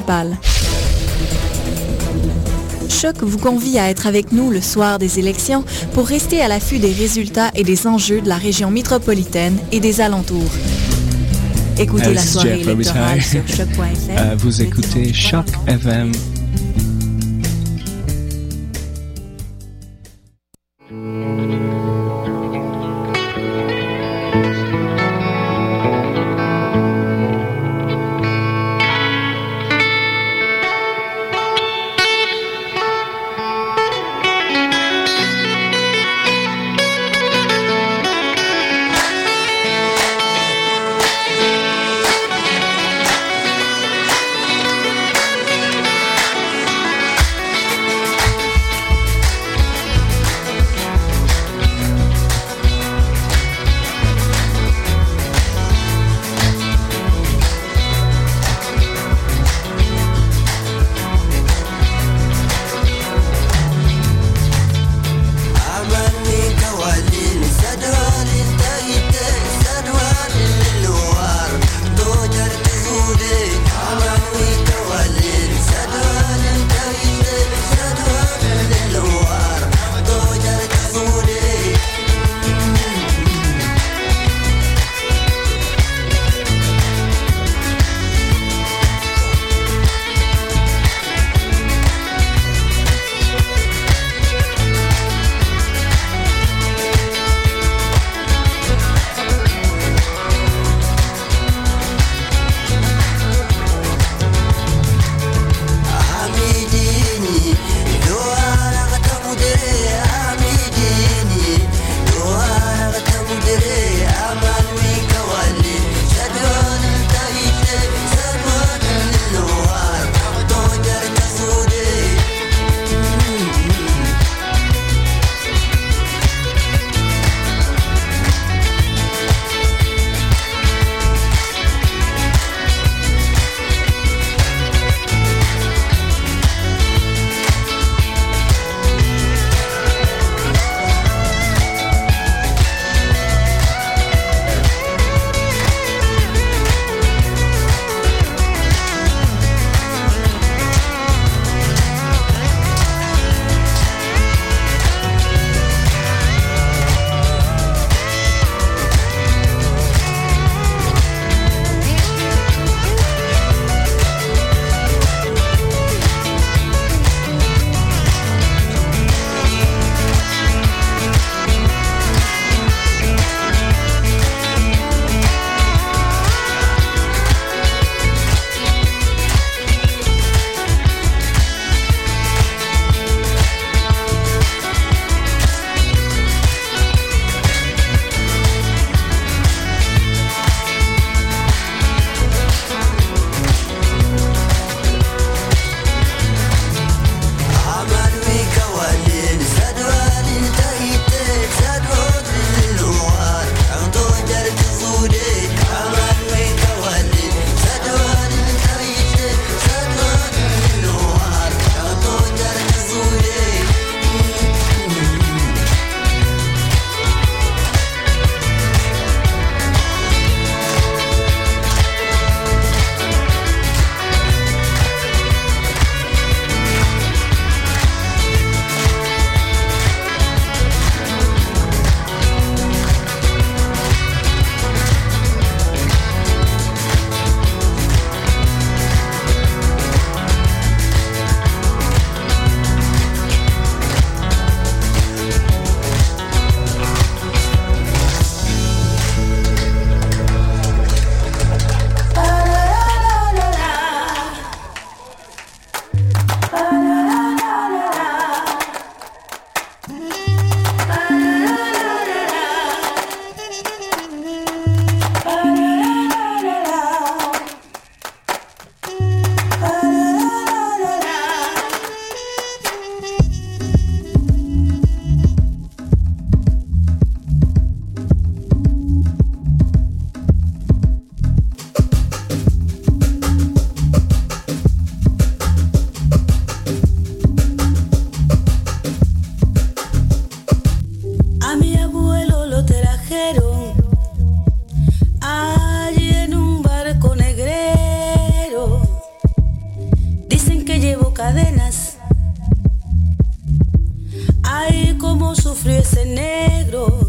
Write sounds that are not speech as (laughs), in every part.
d'élection municipale. Choc vous convie à être avec nous le soir des élections pour rester à l'affût des résultats et des enjeux de la région métropolitaine et des alentours. Écoutez la soirée électorale sur choc.fm. (laughs) Euh, vous écoutez Choc FM sufrió ese negro.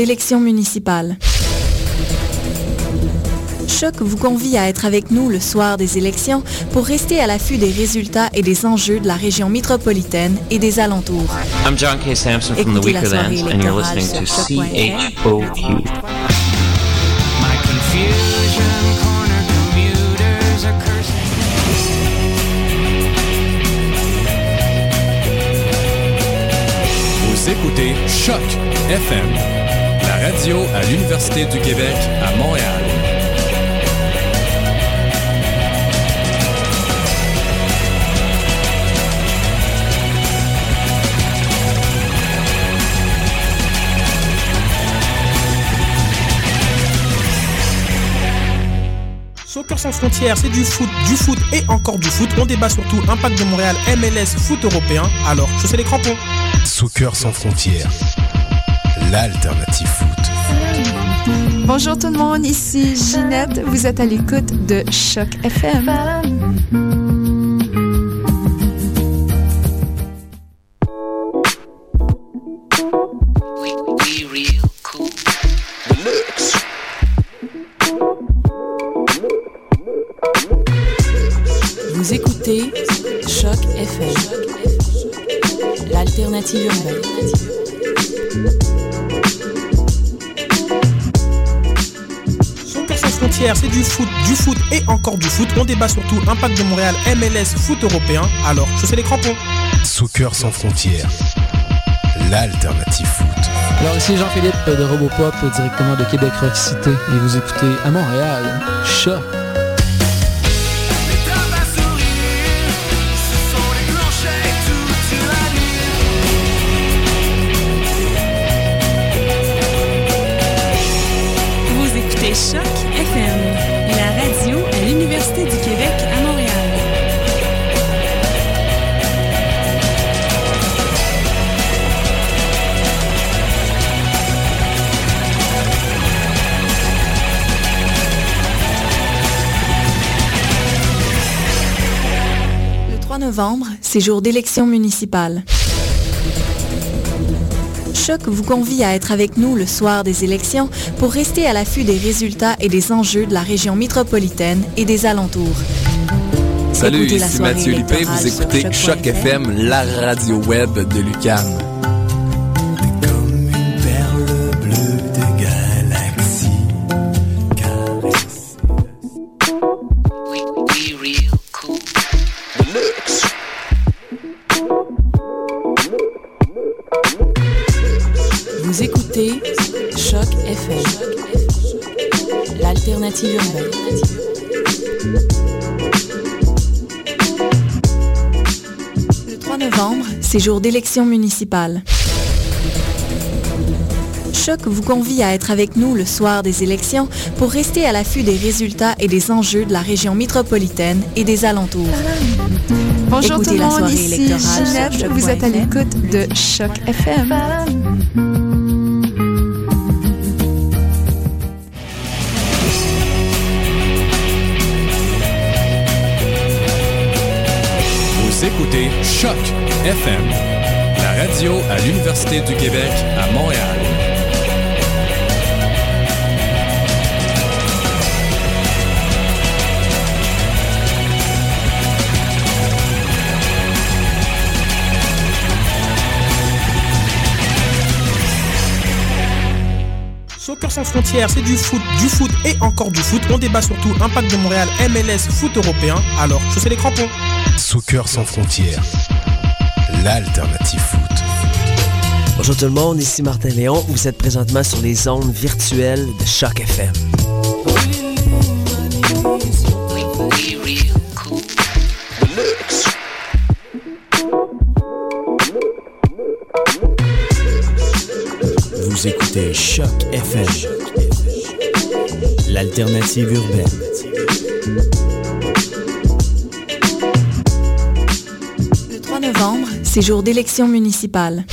C'est jour d'élection municipale. Choc vous convie à être avec nous le soir des élections pour rester à l'affût des résultats et des enjeux de la région métropolitaine et des alentours. I'm John K. Sampson from the Écoutez Weakerlands, and you're listening to sur choc.fm. CHOQ. My confusion corner commuters are cursing. Vous écoutez Choc FM, radio à l'Université du Québec à Montréal. Soccer sans frontières, c'est du foot, du foot et encore du foot. On débat surtout impact de Montréal, MLS, foot européen. Alors, chaussez les crampons. Soccer sans frontières, l'alternative foot. Bonjour tout le monde, ici Ginette. Vous êtes à l'écoute de Choc FM. Foot, du foot et encore du foot. On débat surtout impact de Montréal, MLS, foot européen. Alors, chaussez les crampons. Soccer sans frontières, l'alternative foot. Alors ici Jean-Philippe de Robopop directement de Québec Rock City et vous écoutez à Montréal Choc. Novembre, c'est jour d'élection municipale. Choc vous convie à être avec nous le soir des élections pour rester à l'affût des résultats et des enjeux de la région métropolitaine et des alentours. Salut, ici Mathieu Lippé, vous écoutez. Choc FM, la radio web de Lucam. Novembre, c'est jour d'élection municipale. Choc vous convie à être avec nous le soir des élections pour rester à l'affût des résultats et des enjeux de la région métropolitaine et des alentours. Bonjour Écoutez tout le monde, ici Ginette. Vous êtes à l'écoute de Choc FM. Choc FM, la radio à l'Université du Québec à Montréal. Soccer sans frontières, c'est du foot, du foot et encore du foot. On débat surtout impact de Montréal, MLS, foot européen. Alors, chaussez les crampons. Soccer sans frontières, l'alternative foot. Bonjour tout le monde, ici Martin Léon. Vous êtes présentement sur les ondes virtuelles de Choc FM. Vous écoutez Choc FM, l'alternative urbaine. Le 3 novembre, c'est jour d'élection municipale.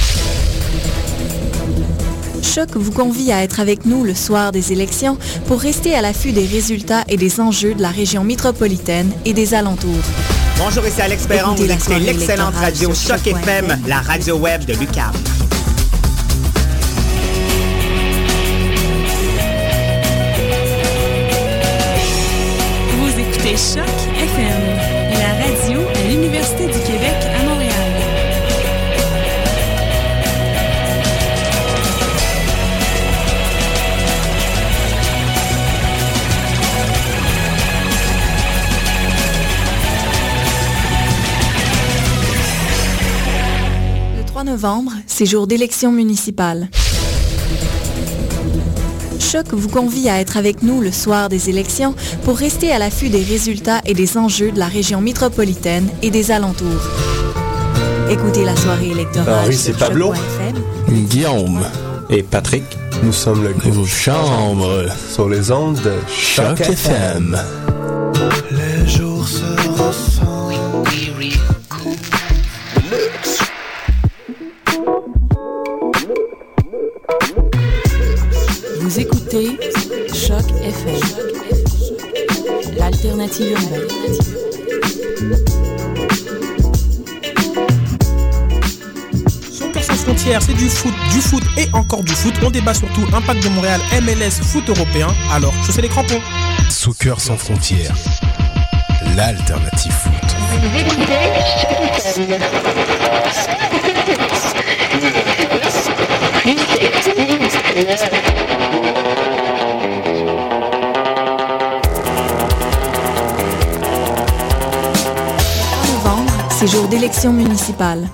Choc vous convie à être avec nous le soir des élections pour rester à l'affût des résultats et des enjeux de la région métropolitaine et des alentours. Bonjour, ici Alex Perron. Vous la écoutez l'excellente radio Choc Choc FM, FM. la radio web de Lucam. Vous écoutez Choc novembre, c'est jour d'élection municipale. Choc vous convie à être avec nous le soir des élections pour rester à l'affût des résultats et des enjeux de la région métropolitaine et des alentours. Écoutez la soirée électorale. Henri, sur c'est Pablo. Guillaume et Patrick. Nous sommes le groupe Chambre sur les ondes de Choc, FM. L'alternative urbaine. Sans frontières, c'est du foot, du foot et encore du foot. On débat surtout impact de Montréal, MLS, foot européen. Alors, chaussez les crampons. Soccer sans frontières, l'alternative foot. (laughs) novembre, c'est jour d'élection municipale.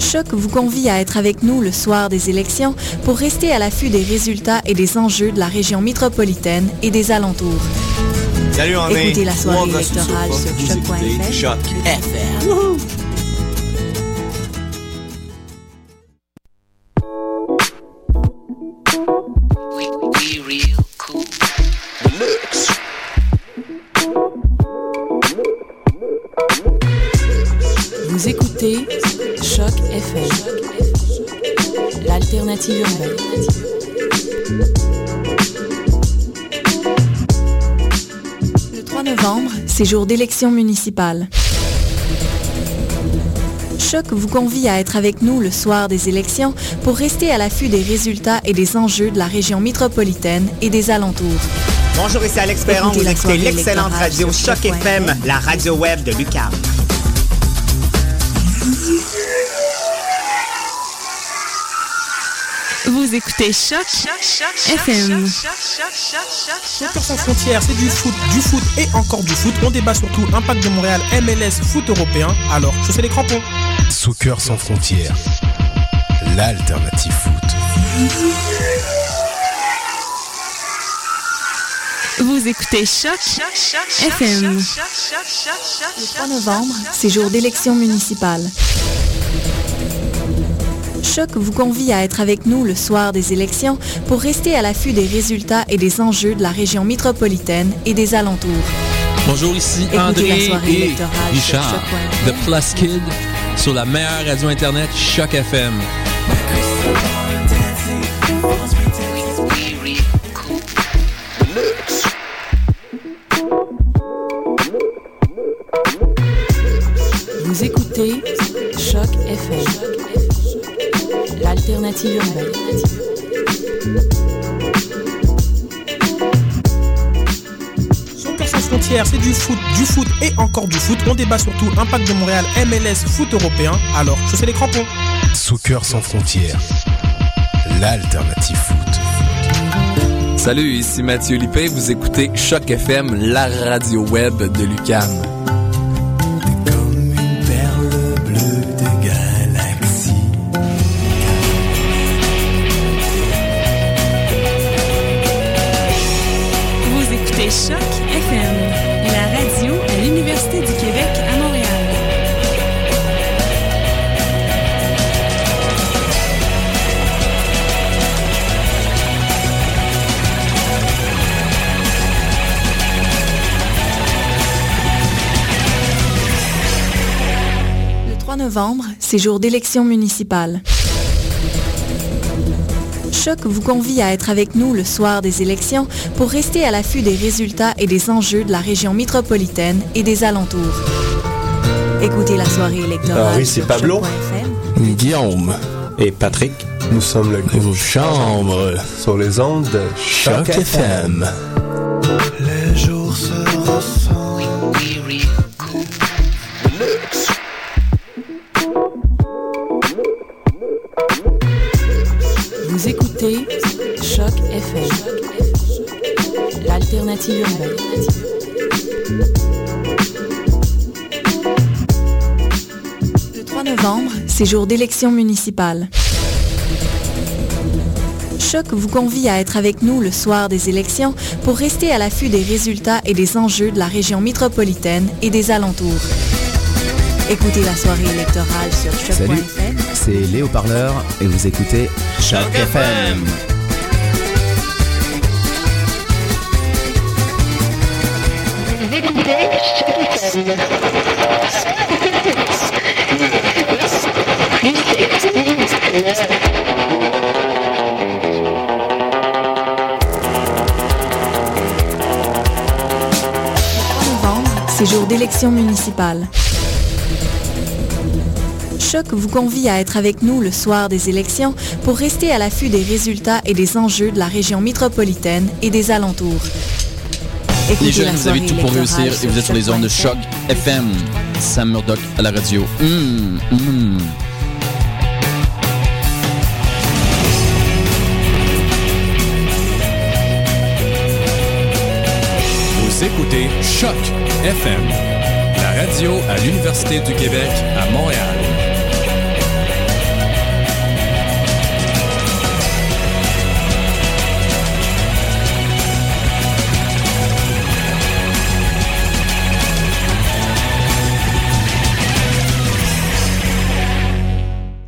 Choc vous convie à être avec nous le soir des élections pour rester à l'affût des résultats et des enjeux de la région métropolitaine et des alentours. Salut, on est Écoutez la soirée électorale sur Vous jour d'élection municipale. Choc vous convie à être avec nous le soir des élections pour rester à l'affût des résultats et des enjeux de la région métropolitaine et des alentours. Bonjour, ici Alex Perron. Vous écoutez l'excellente radio Choc. FM, la radio web de Lucam. Écoutez Choc FM. Soccer sans frontières, c'est du foot, du foot et encore du foot. On débat surtout impact de Montréal, MLS, foot européen. Alors, chaussez les crampons. Soccer sans frontières, l'alternative foot. Vous écoutez Choc FM. Le 3 novembre, c'est jour d'élection municipale. Choc vous convie à être avec nous le soir des élections pour rester à l'affût des résultats et des enjeux de la région métropolitaine et des alentours. Bonjour, ici André la soirée et Richard de Plus Kid sur la meilleure radio internet Choc FM. L'alternative urbaine. Sans frontières, c'est du foot, du foot et encore du foot. On débat surtout impact de Montréal, MLS, foot européen. Alors, chaussez les crampons. Soccer sans frontières, l'alternative foot. Salut, ici Mathieu Lippé, vous écoutez Choc FM, la radio web de Lucam. Le 3 novembre, c'est jour d'élection municipale. Choc vous convie à être avec nous le soir des élections pour rester à l'affût des résultats et des enjeux de la région métropolitaine et des alentours. Écoutez la soirée électorale Henri, c'est sur Pablo. choc.fm. Guillaume. Et Patrick. Nous sommes le groupe Chambre. Sur les ondes de Choc, FM. Novembre, c'est jour d'élection municipale. Choc vous convie à être avec nous le soir des élections pour rester à l'affût des résultats et des enjeux de la région métropolitaine et des alentours. Écoutez la soirée électorale sur Salut, choc.fm. c'est Léo Parleur et vous écoutez Choc FM. novembre, c'est jour d'élection municipale. Choc vous convie à être avec nous le soir des élections pour rester à l'affût des résultats et des enjeux de la région métropolitaine et des alentours. Écoutez Les jeunes, vous avez tout pour réussir et vous êtes sur les ondes de choc. FM. Sam Murdoch à la radio. Hum, hum. Écoutez Choc FM, la radio à l'Université du Québec à Montréal.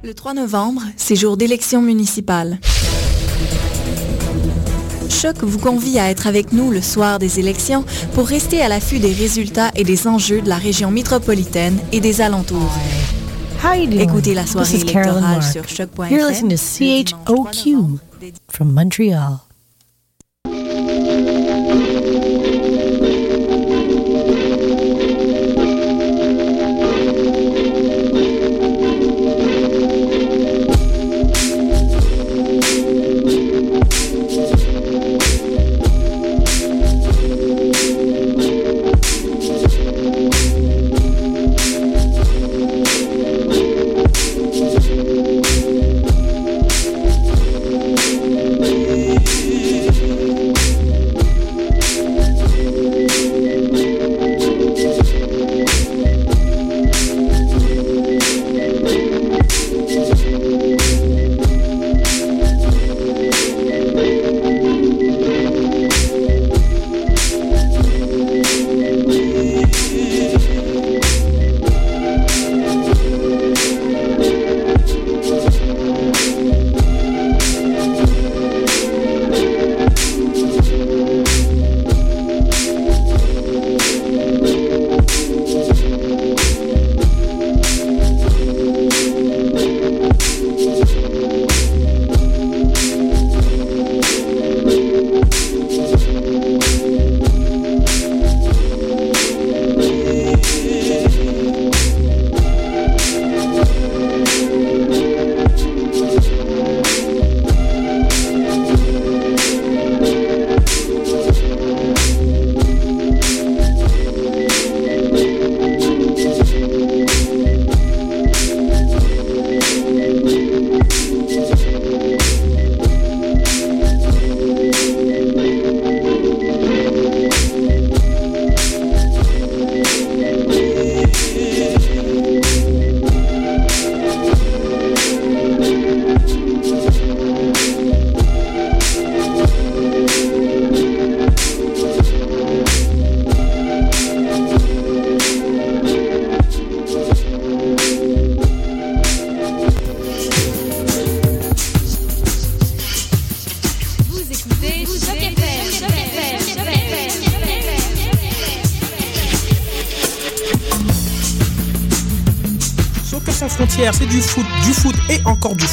Le 3 novembre, c'est jour d'élection municipale. Choc vous convie à être avec nous le soir des élections pour rester à l'affût des résultats et des enjeux de la région métropolitaine et des alentours. How you doing? Écoutez la soirée électorale sur choc.fm. You're listening to CHOQ from Montreal.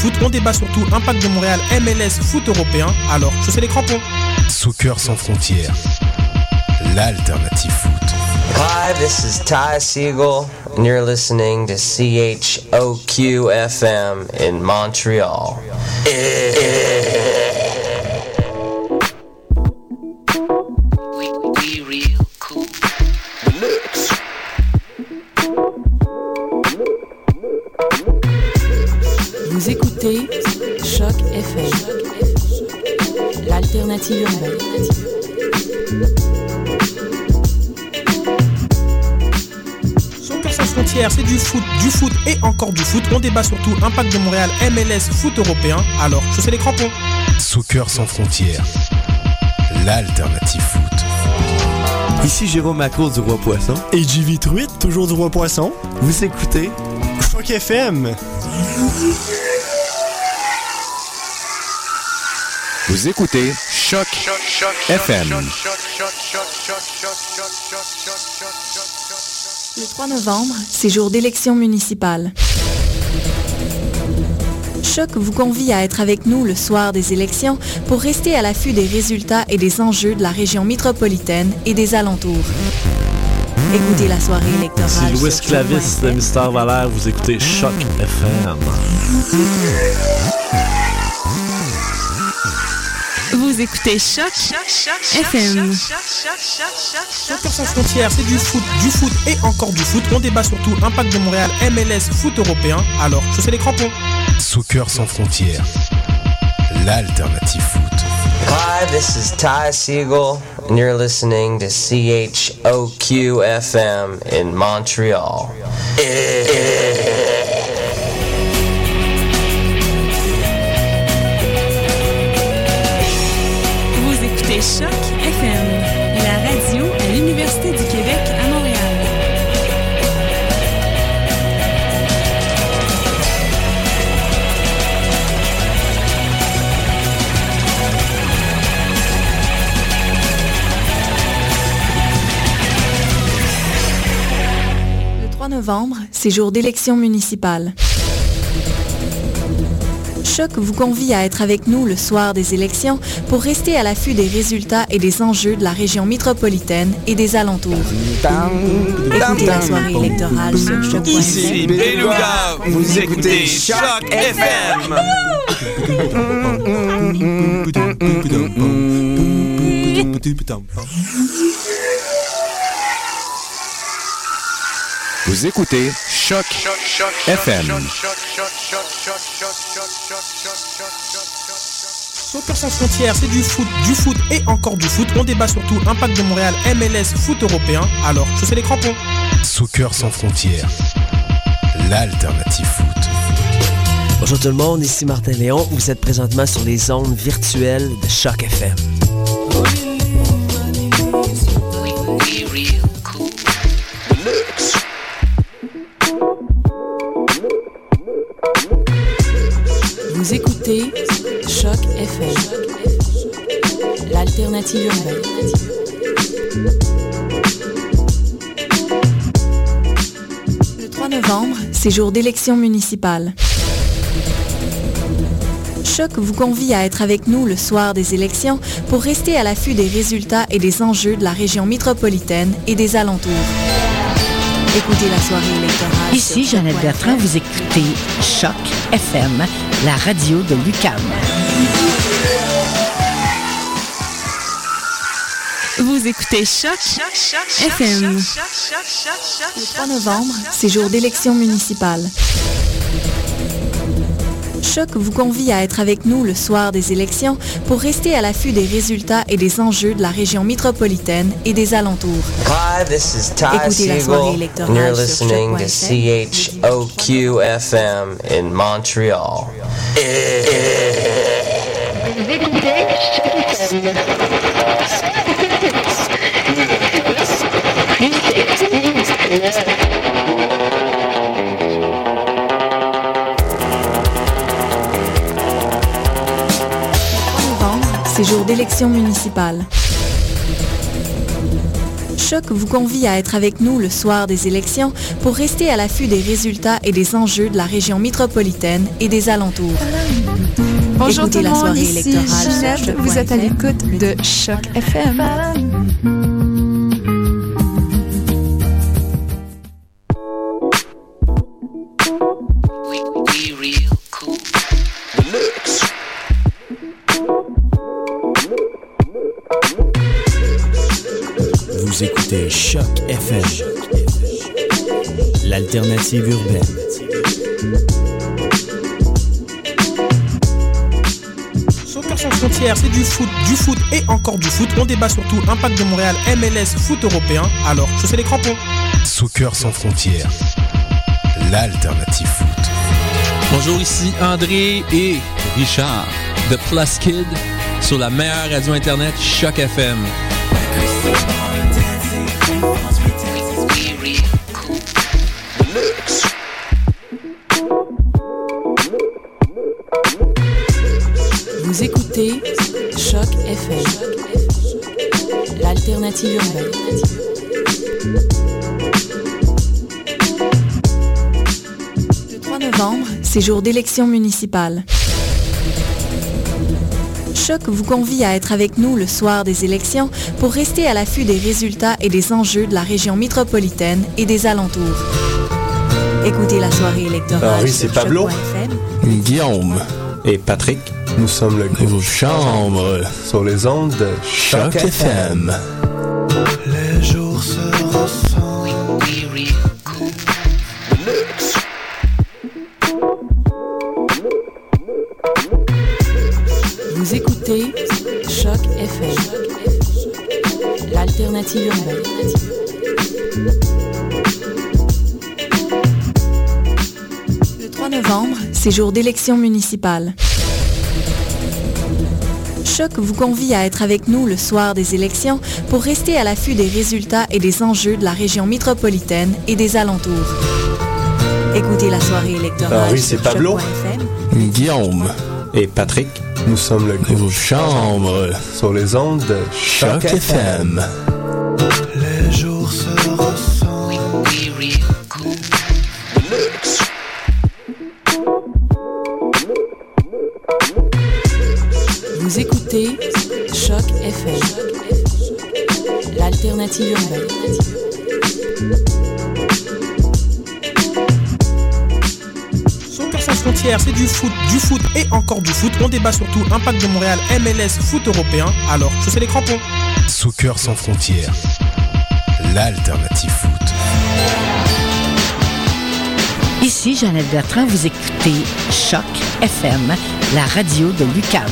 Foot. On débat surtout Impact de Montréal, MLS, foot européen. Alors, chaussez les crampons. Soccer sans frontières, l'alternative foot. Hi, this is Ty Siegel, and you're listening to CHOQ FM in Montreal. Débat surtout Impact de Montréal, MLS, foot européen. Alors, chaussez les crampons. Soccer sans frontières, l'alternative foot. Ici Jérôme Macro du Roi Poisson. Et JV Truite, toujours du Roi Poisson. Vous écoutez Choc FM. Vous écoutez Choc FM. Le 3 novembre, c'est jour d'élection municipale. Choc vous convie à être avec nous le soir des élections pour rester à l'affût des résultats et des enjeux de la région métropolitaine et des alentours. Écoutez la soirée électorale. C'est Louis Clavis de Mystère Valère, vous écoutez Choc FM. Vous écoutez Choc FM. Soccer sans frontières, c'est du foot, du foot et encore du foot. On débat surtout Impact de Montréal, MLS, foot européen. Alors, chaussez les crampons. Soccer sans frontières, l'alternative foot. Hi, this is Ty Siegel, and you're listening to CHOQ FM in Montreal. Vous Choc FM, la radio à l'Université du Québec à Montréal. Le 3 novembre, c'est jour d'élection municipale. Choc vous convie à être avec nous le soir des élections pour rester à l'affût des résultats et des enjeux de la région métropolitaine et des alentours. Écoutez la soirée électorale sur choc.fm. Ici Beluga, vous écoutez Choc FM. Vous écoutez Choc FM. Soccer sans frontières, c'est du foot, du foot et encore du foot. On débat surtout Impact de Montréal, MLS, foot européen. Alors, chaussez les crampons. Soccer sans frontières, l'alternative foot. Bonjour tout le monde, ici Martin Léon. Vous êtes présentement sur les ondes virtuelles de Choc FM. FM, l'alternative urbaine. Le 3 novembre, c'est jour d'élection municipale. Choc vous convie à être avec nous le soir des élections pour rester à l'affût des résultats et des enjeux de la région métropolitaine et des alentours. Écoutez la soirée électorale. Ici Jeannette. Bertrand, vous écoutez Choc FM, la radio de Lucam. Vous écoutez Choc FM. Le 3 novembre, c'est jour d'élection municipale. Choc vous convie à être avec nous le soir des élections pour rester à l'affût des résultats et des enjeux de la région métropolitaine et des alentours. Hi, this is Ty Écoutez la soirée électorale you're sur listening to choc.fm. CHOQ FM in Montreal. C'est jour d'élection municipale. Choc vous convie à être avec nous le soir des élections pour rester à l'affût des résultats et des enjeux de la région métropolitaine et des alentours. Bonjour Écoutez tout le monde, ici Ginette, vous êtes à l'écoute de Choc FM. Urbaine. Soccer sans frontières, c'est du foot, du foot et encore du foot. On débat surtout impact de Montréal, MLS, foot européen. Alors, chaussez les crampons. Soccer sans frontières, l'alternative foot. Bonjour, ici André et Richard de Plus Kid sur la meilleure radio internet Choc FM. Jour d'élection municipale. Choc vous convie à être avec nous le soir des élections pour rester à l'affût des résultats et des enjeux de la région métropolitaine et des alentours. Écoutez la soirée électorale Henri, sur c'est Pablo. Guillaume et Patrick. Nous sommes le groupe Chambre sur les ondes de Choc, FM. Les jours se urbaine. Le 3 novembre, c'est jour d'élection municipale. Choc vous convie à être avec nous le soir des élections pour rester à l'affût des résultats et des enjeux de la région métropolitaine et des alentours. Écoutez la soirée électorale Henri, sur c'est Pablo. choc.fm. Guillaume et Patrick. Nous sommes le groupe Chambre sur les ondes de Choc, FM. Foot, du foot et encore du foot. On débat surtout impact de Montréal, MLS, foot européen. Alors, chaussez les crampons. Soccer sans frontières, l'alternative foot. Ici Jeannette Bertrand, vous écoutez Choc FM, la radio de Lucam.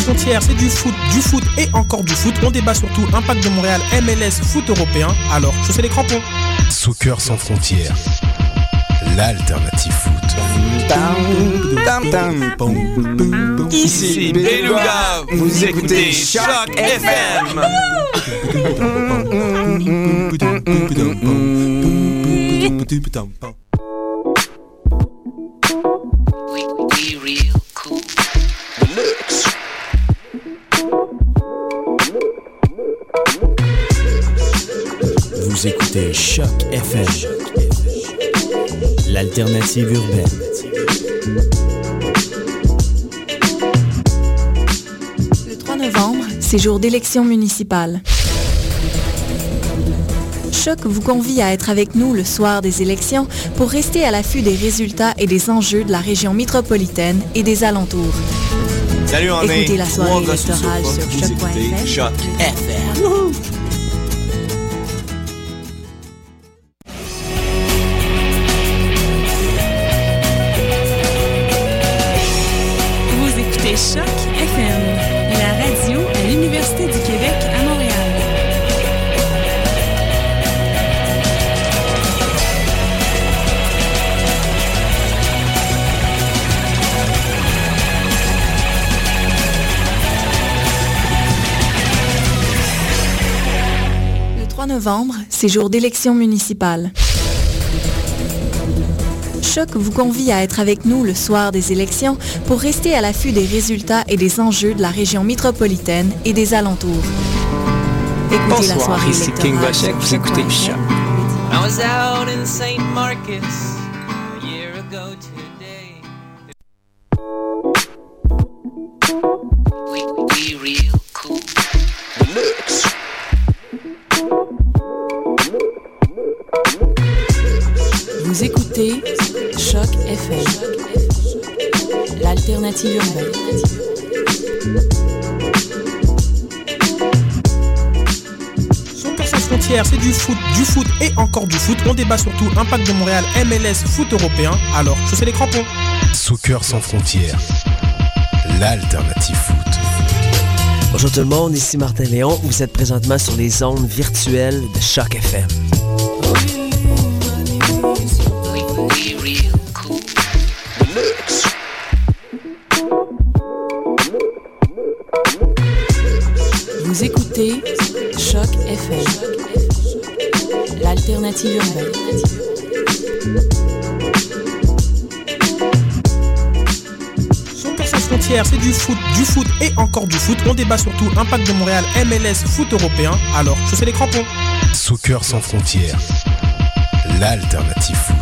Frontières, c'est du foot, du foot et encore du foot. On débat surtout impact de Montréal, MLS, foot européen. Alors, chaussez les crampons. Soccer sans frontières, l'alternative foot. Ici Beluga, vous écoutez Choc FM. L'alternative urbaine. Le 3 novembre, c'est jour d'élection municipale. Choc vous convie à être avec nous le soir des élections pour rester à l'affût des résultats et des enjeux de la région métropolitaine et des alentours. Salut, on est Écoutez la soirée électorale sur Vous novembre, c'est jour d'élection municipale. Choc vous convie à être avec nous le soir des élections pour rester à l'affût des résultats et des enjeux de la région métropolitaine et des alentours. Écoutez la soirée ici King électorale Vachek, vous sur écoutez Choc.fm. Choc. I was out in St. Marcus a year ago today. L'alternative urbaine. Frontières, c'est du foot, du foot et encore du foot. On débat surtout impact de Montréal, MLS, foot européen. Alors, chaussez les crampons. Soccer sans frontières, l'alternative foot. Bonjour tout le monde, ici Martin Léon. Vous êtes présentement sur les ondes virtuelles de Choc FM. L'alternative urbaine. Soccer sans frontières, c'est du foot, du foot et encore du foot. On débat surtout impact de Montréal, MLS, foot européen. Alors, chaussez les crampons. Soccer sans frontières, l'alternative foot.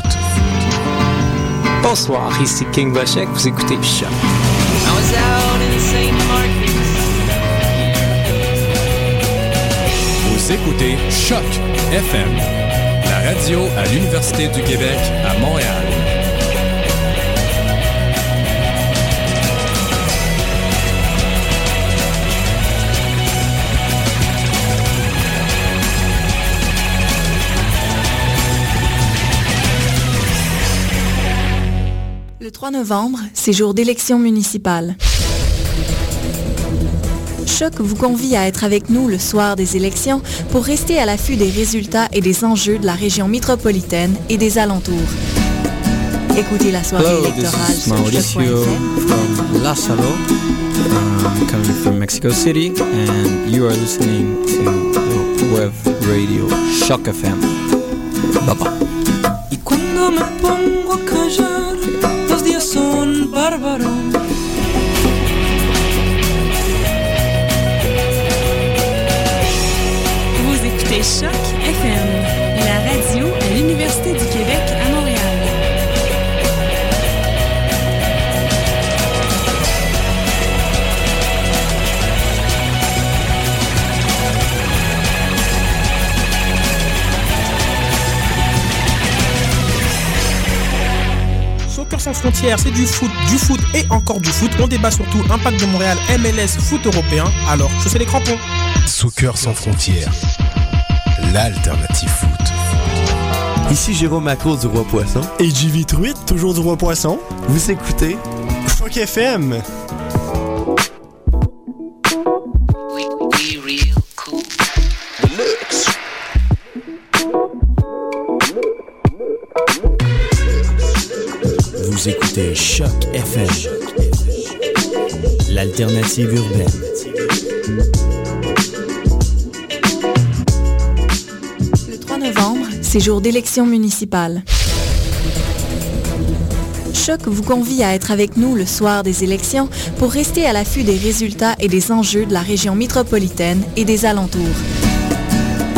Bonsoir, ici King Vachek, vous écoutez. Marcus. Vous écoutez Choc FM, radio à l'Université du Québec à Montréal. Le 3 novembre, c'est jour d'élection municipale. Choc vous convie à être avec nous le soir des élections pour rester à l'affût des résultats et des enjeux de la région métropolitaine et des alentours. Écoutez la soirée Hello, this électorale is sur Mauricio from Lázaro, coming from Mexico City, and you are listening to the web radio Shock FM. Bye bye. Écoutez Choc FM, la radio à l'Université du Québec à Montréal. Soccer sans frontières, c'est du foot, du foot et encore du foot. On débat surtout impact de Montréal, MLS, foot européen. Alors, chaussez les crampons. Soccer sans frontières, l'alternative foot. Ici Jérôme Macro du Roi Poisson. Et JV Truitt, toujours du Roi Poisson. Vous écoutez Choc FM. Vous écoutez Choc FM, l'alternative urbaine. Novembre, c'est jour d'élection municipale. Choc vous convie à être avec nous le soir des élections pour rester à l'affût des résultats et des enjeux de la région métropolitaine et des alentours.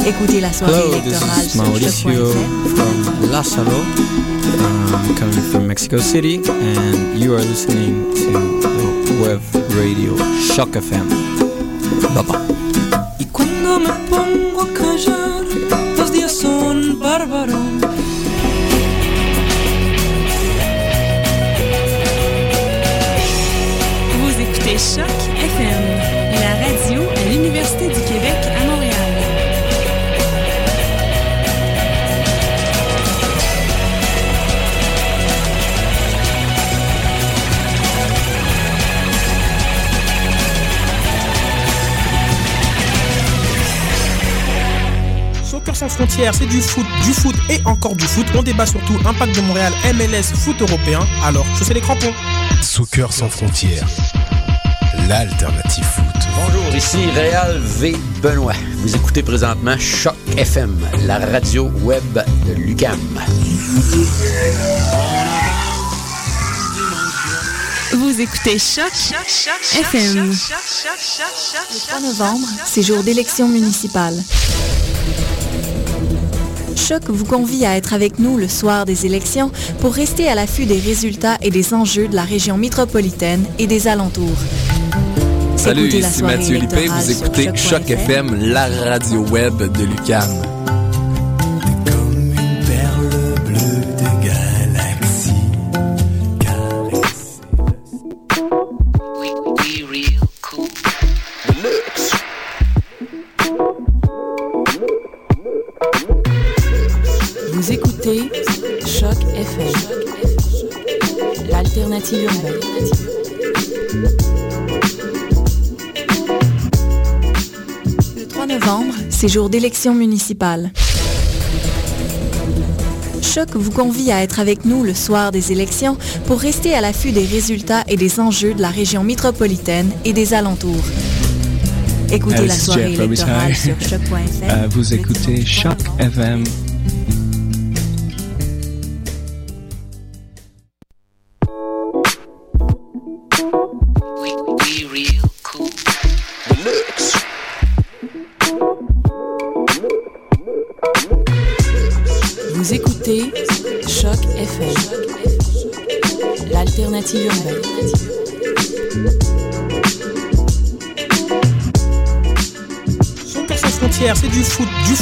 Écoutez la soirée Hello, this électorale is sur Mauricio from Lázaro, coming from Mexico City, and you are listening to the web radio Shock FM. Bye bye. C'est du foot, du foot et encore du foot. On débat surtout impact de Montréal, MLS, foot européen. Alors, chaussez les crampons. Soccer sans frontières, l'alternative foot. Bonjour, ici Réal V. Benoît. Vous écoutez présentement Choc FM, la radio web de Lucam. Vous écoutez Choc FM. Le 3 novembre, c'est jour d'élection municipale. Choc vous convie à être avec nous le soir des élections pour rester à l'affût des résultats et des enjeux de la région métropolitaine et des alentours. Salut, ici Mathieu Lippé, vous écoutez choc.fm. Choc FM, la radio web de Lucam. Novembre, c'est jour d'élection municipale. Choc vous convie à être avec nous le soir des élections pour rester à l'affût des résultats et des enjeux de la région métropolitaine et des alentours. Écoutez la soirée Jeff électorale sur choc.fm. (laughs) Euh, vous écoutez Choc FM.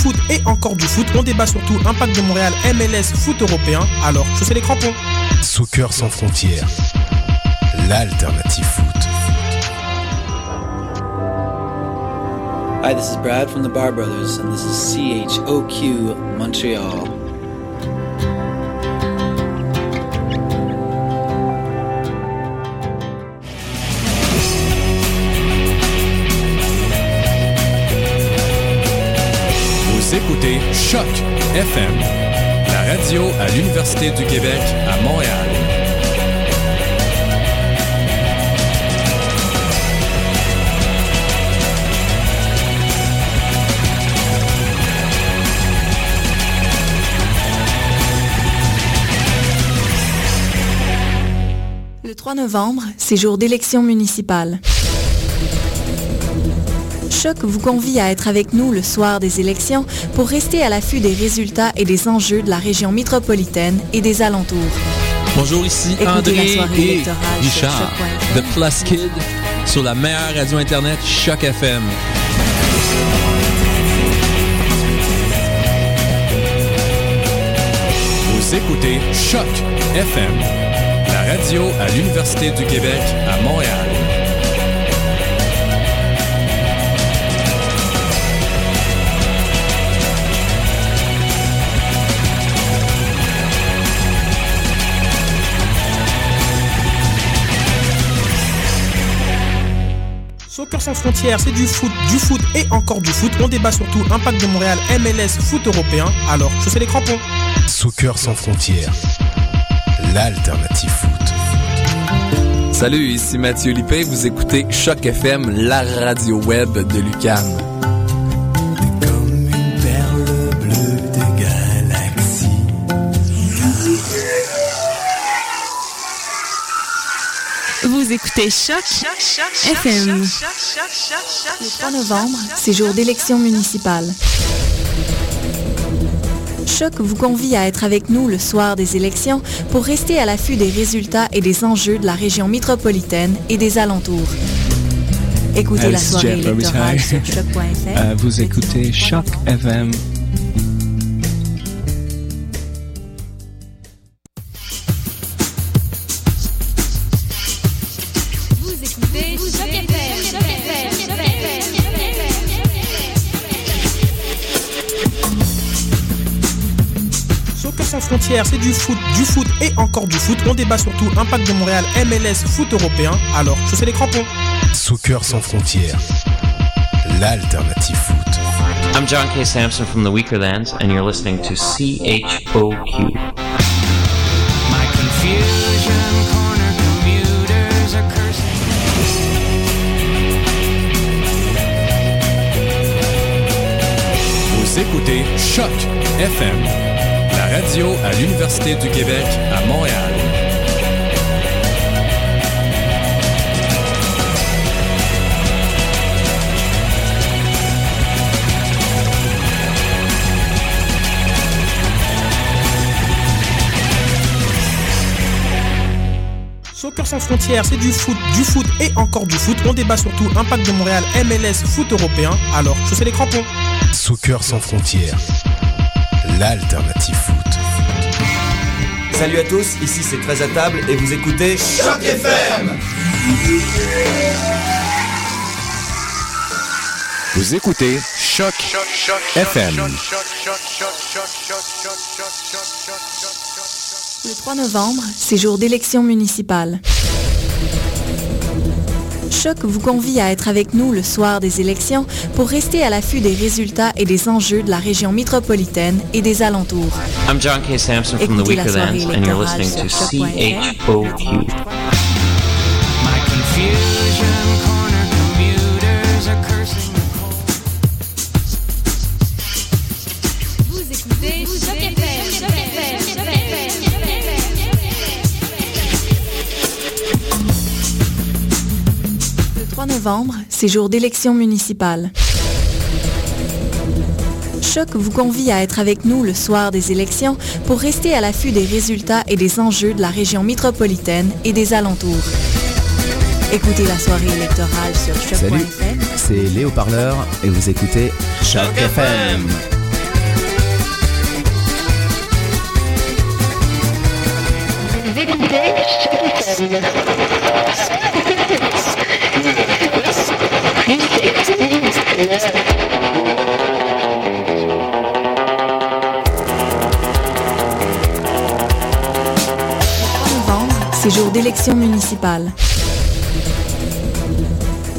Foot, et encore du foot. On débat surtout impact de Montréal, MLS, foot européen. Alors, chaussez les crampons. Soccer sans frontières, l'alternative foot. Hi, this is Brad from the Bar Brothers, and this is CHOQ Montreal. Écoutez Choc FM, la radio à l'Université du Québec à Montréal. Le 3 novembre, c'est jour d'élection municipale. Choc vous convie à être avec nous le soir des élections pour rester à l'affût des résultats et des enjeux de la région métropolitaine et des alentours. Bonjour, ici Écoutez André et Richard de Plus Kid sur la meilleure radio internet Choc FM. Vous écoutez Choc FM, la radio à l'Université du Québec à Montréal. Soccer sans frontières, c'est du foot, du foot et encore du foot. On débat surtout impact de Montréal, MLS, foot européen. Alors, chaussez les crampons. Soccer sans frontières, l'alternative foot. Salut, ici Mathieu Lippé, vous écoutez Choc FM, la radio web de Lucam. Écoutez Choc FM. Le 3 novembre, c'est jour d'élection municipale. Choc vous convie à être avec nous le soir des élections pour rester à l'affût des résultats et des enjeux de la région métropolitaine et des alentours. Écoutez Euh, la soirée Jeff électorale sur. (laughs) Euh, vous écoutez Choc FM. C'est du foot, du foot et encore du foot. On débat surtout impact de Montréal, MLS, foot européen. Alors, chaussez les crampons. Soccer sans frontières, l'alternative foot. I'm John K. Sampson from the Weakerlands, and you're listening to CHOQ. My confusion corner commuters are cursing. Vous écoutez Choc FM, radio à l'Université du Québec à Montréal. Soccer sans frontières, c'est du foot, du foot et encore du foot. On débat surtout Impact de Montréal, MLS, foot européen. Alors, chaussez les crampons. Soccer sans frontières, l'alternative foot. Salut à tous, ici c'est 13 à table et vous écoutez Choc FM. Vous écoutez Choc, FM. Le 3 novembre, c'est jour d'élection municipale. Choc vous convie à être avec nous le soir des élections pour rester à l'affût des résultats et des enjeux de la région métropolitaine et des alentours. I'm John K. Sampson from the Écoutez la soirée Weakerlands, and you're électorale listening to sur choc.fm. CHOQ. Novembre, c'est jour d'élection municipale. Choc vous convie à être avec nous le soir des élections pour rester à l'affût des résultats et des enjeux de la région métropolitaine et des alentours. Écoutez la soirée électorale sur Salut, choc.fm. c'est Léo Parleur et vous écoutez Choc FM. Vous écoutez novembre, c'est jour d'élection municipale.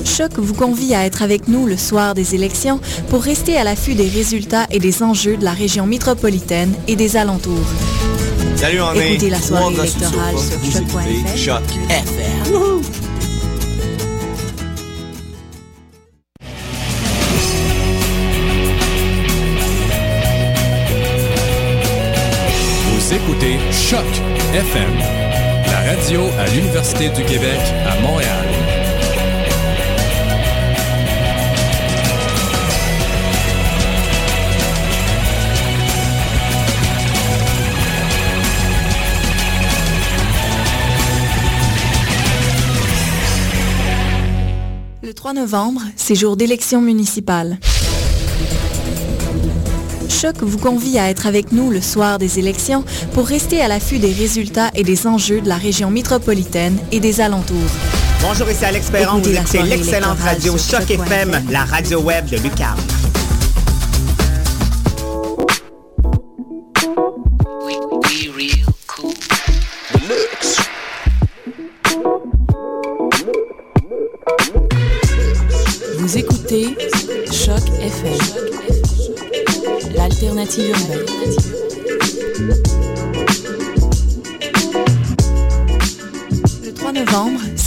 Choc vous convie à être avec nous le soir des élections pour rester à l'affût des résultats et des enjeux de la région métropolitaine et des alentours. Salut on Écoutez la soirée électorale sofa. sur Vous Choc FM, la radio à l'Université du Québec à Montréal. Le 3 novembre, c'est jour d'élection municipale. Choc vous convie à être avec nous le soir des élections pour rester à l'affût des résultats et des enjeux de la région métropolitaine et des alentours. Bonjour, ici Alex Perron. Vous Écoutez la écoutez l'excellente radio Choc. FM, la radio web de Lucam. L'alternative urbaine. Le